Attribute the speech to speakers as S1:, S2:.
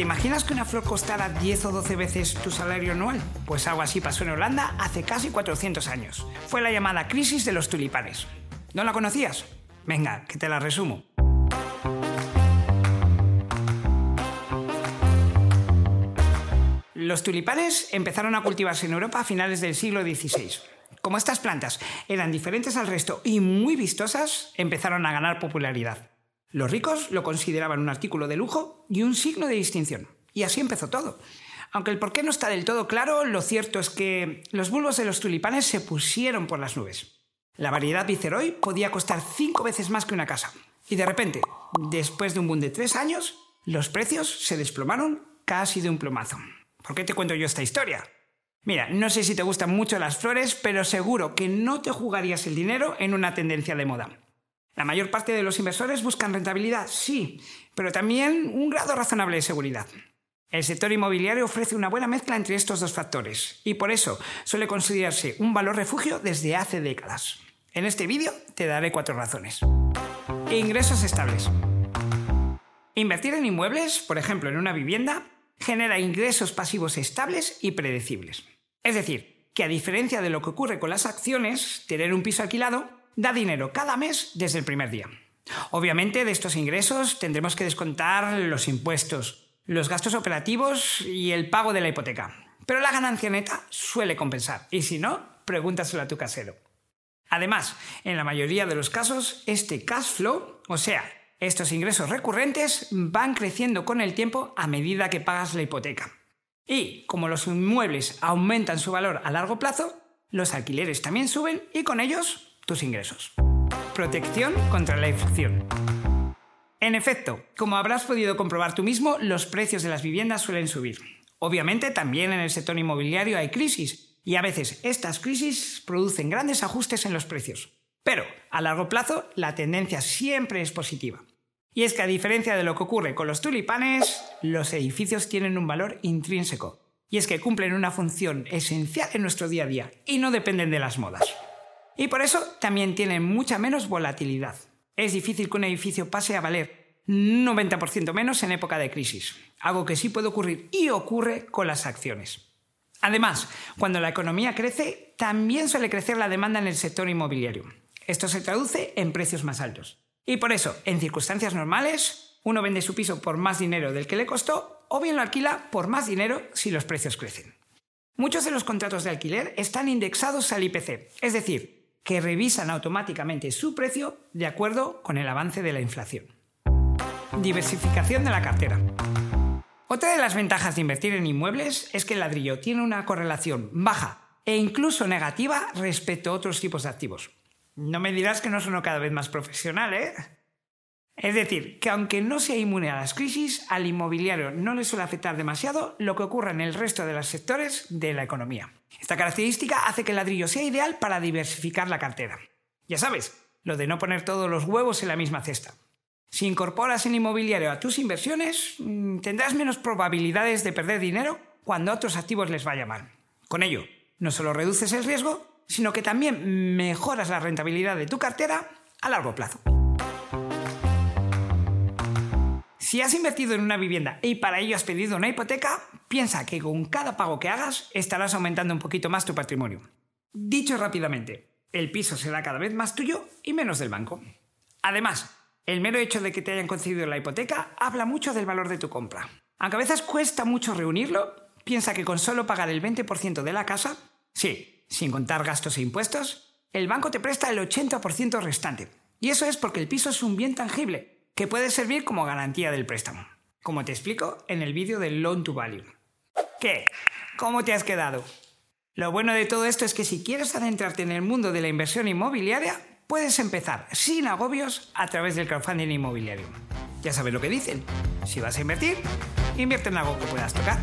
S1: ¿Te imaginas que una flor costara 10 o 12 veces tu salario anual? Pues algo así pasó en Holanda hace casi 400 años. Fue la llamada crisis de los tulipanes. ¿No la conocías? Venga, que te la resumo. Los tulipanes empezaron a cultivarse en Europa a finales del siglo XVI. Como estas plantas eran diferentes al resto y muy vistosas, empezaron a ganar popularidad. Los ricos lo consideraban un artículo de lujo y un signo de distinción. Y así empezó todo. Aunque el porqué no está del todo claro, lo cierto es que los bulbos de los tulipanes se pusieron por las nubes. La variedad Viceroy podía costar cinco veces más que una casa. Y de repente, después de un boom de tres años, los precios se desplomaron casi de un plomazo. ¿Por qué te cuento yo esta historia? Mira, no sé si te gustan mucho las flores, pero seguro que no te jugarías el dinero en una tendencia de moda. La mayor parte de los inversores buscan rentabilidad, sí, pero también un grado razonable de seguridad. El sector inmobiliario ofrece una buena mezcla entre estos dos factores y por eso suele considerarse un valor refugio desde hace décadas. En este vídeo te daré cuatro razones. Ingresos estables. Invertir en inmuebles, por ejemplo en una vivienda, genera ingresos pasivos estables y predecibles. Es decir, que a diferencia de lo que ocurre con las acciones, tener un piso alquilado da dinero cada mes desde el primer día. Obviamente de estos ingresos tendremos que descontar los impuestos, los gastos operativos y el pago de la hipoteca. Pero la ganancia neta suele compensar. Y si no, pregúntaselo a tu casero. Además, en la mayoría de los casos, este cash flow, o sea, estos ingresos recurrentes, van creciendo con el tiempo a medida que pagas la hipoteca. Y como los inmuebles aumentan su valor a largo plazo, los alquileres también suben y con ellos ingresos. Protección contra la inflación. En efecto, como habrás podido comprobar tú mismo, los precios de las viviendas suelen subir. Obviamente también en el sector inmobiliario hay crisis y a veces estas crisis producen grandes ajustes en los precios. Pero a largo plazo la tendencia siempre es positiva. Y es que a diferencia de lo que ocurre con los tulipanes, los edificios tienen un valor intrínseco. Y es que cumplen una función esencial en nuestro día a día y no dependen de las modas. Y por eso también tienen mucha menos volatilidad. Es difícil que un edificio pase a valer 90% menos en época de crisis, algo que sí puede ocurrir y ocurre con las acciones. Además, cuando la economía crece, también suele crecer la demanda en el sector inmobiliario. Esto se traduce en precios más altos. Y por eso, en circunstancias normales, uno vende su piso por más dinero del que le costó o bien lo alquila por más dinero si los precios crecen. Muchos de los contratos de alquiler están indexados al IPC, es decir, que revisan automáticamente su precio de acuerdo con el avance de la inflación. Diversificación de la cartera. Otra de las ventajas de invertir en inmuebles es que el ladrillo tiene una correlación baja e incluso negativa respecto a otros tipos de activos. No me dirás que no sueno cada vez más profesional, ¿eh? Es decir, que aunque no sea inmune a las crisis, al inmobiliario no le suele afectar demasiado lo que ocurre en el resto de los sectores de la economía. Esta característica hace que el ladrillo sea ideal para diversificar la cartera. Ya sabes, lo de no poner todos los huevos en la misma cesta. Si incorporas el inmobiliario a tus inversiones, mm, tendrás menos probabilidades de perder dinero cuando a otros activos les vaya mal. Con ello, no solo reduces el riesgo, sino que también mejoras la rentabilidad de tu cartera a largo plazo. Si has invertido en una vivienda y para ello has pedido una hipoteca, piensa que con cada pago que hagas estarás aumentando un poquito más tu patrimonio. Dicho rápidamente, el piso será cada vez más tuyo y menos del banco. Además, el mero hecho de que te hayan concedido la hipoteca habla mucho del valor de tu compra. Aunque a veces cuesta mucho reunirlo, piensa que con solo pagar el 20% de la casa, sí, sin contar gastos e impuestos, el banco te presta el 80% restante. Y eso es porque el piso es un bien tangible que puede servir como garantía del préstamo, como te explico en el vídeo del Loan to Value. ¿Qué? ¿Cómo te has quedado? Lo bueno de todo esto es que si quieres adentrarte en el mundo de la inversión inmobiliaria, puedes empezar sin agobios a través del crowdfunding inmobiliario. Ya sabes lo que dicen. Si vas a invertir, invierte en algo que puedas tocar.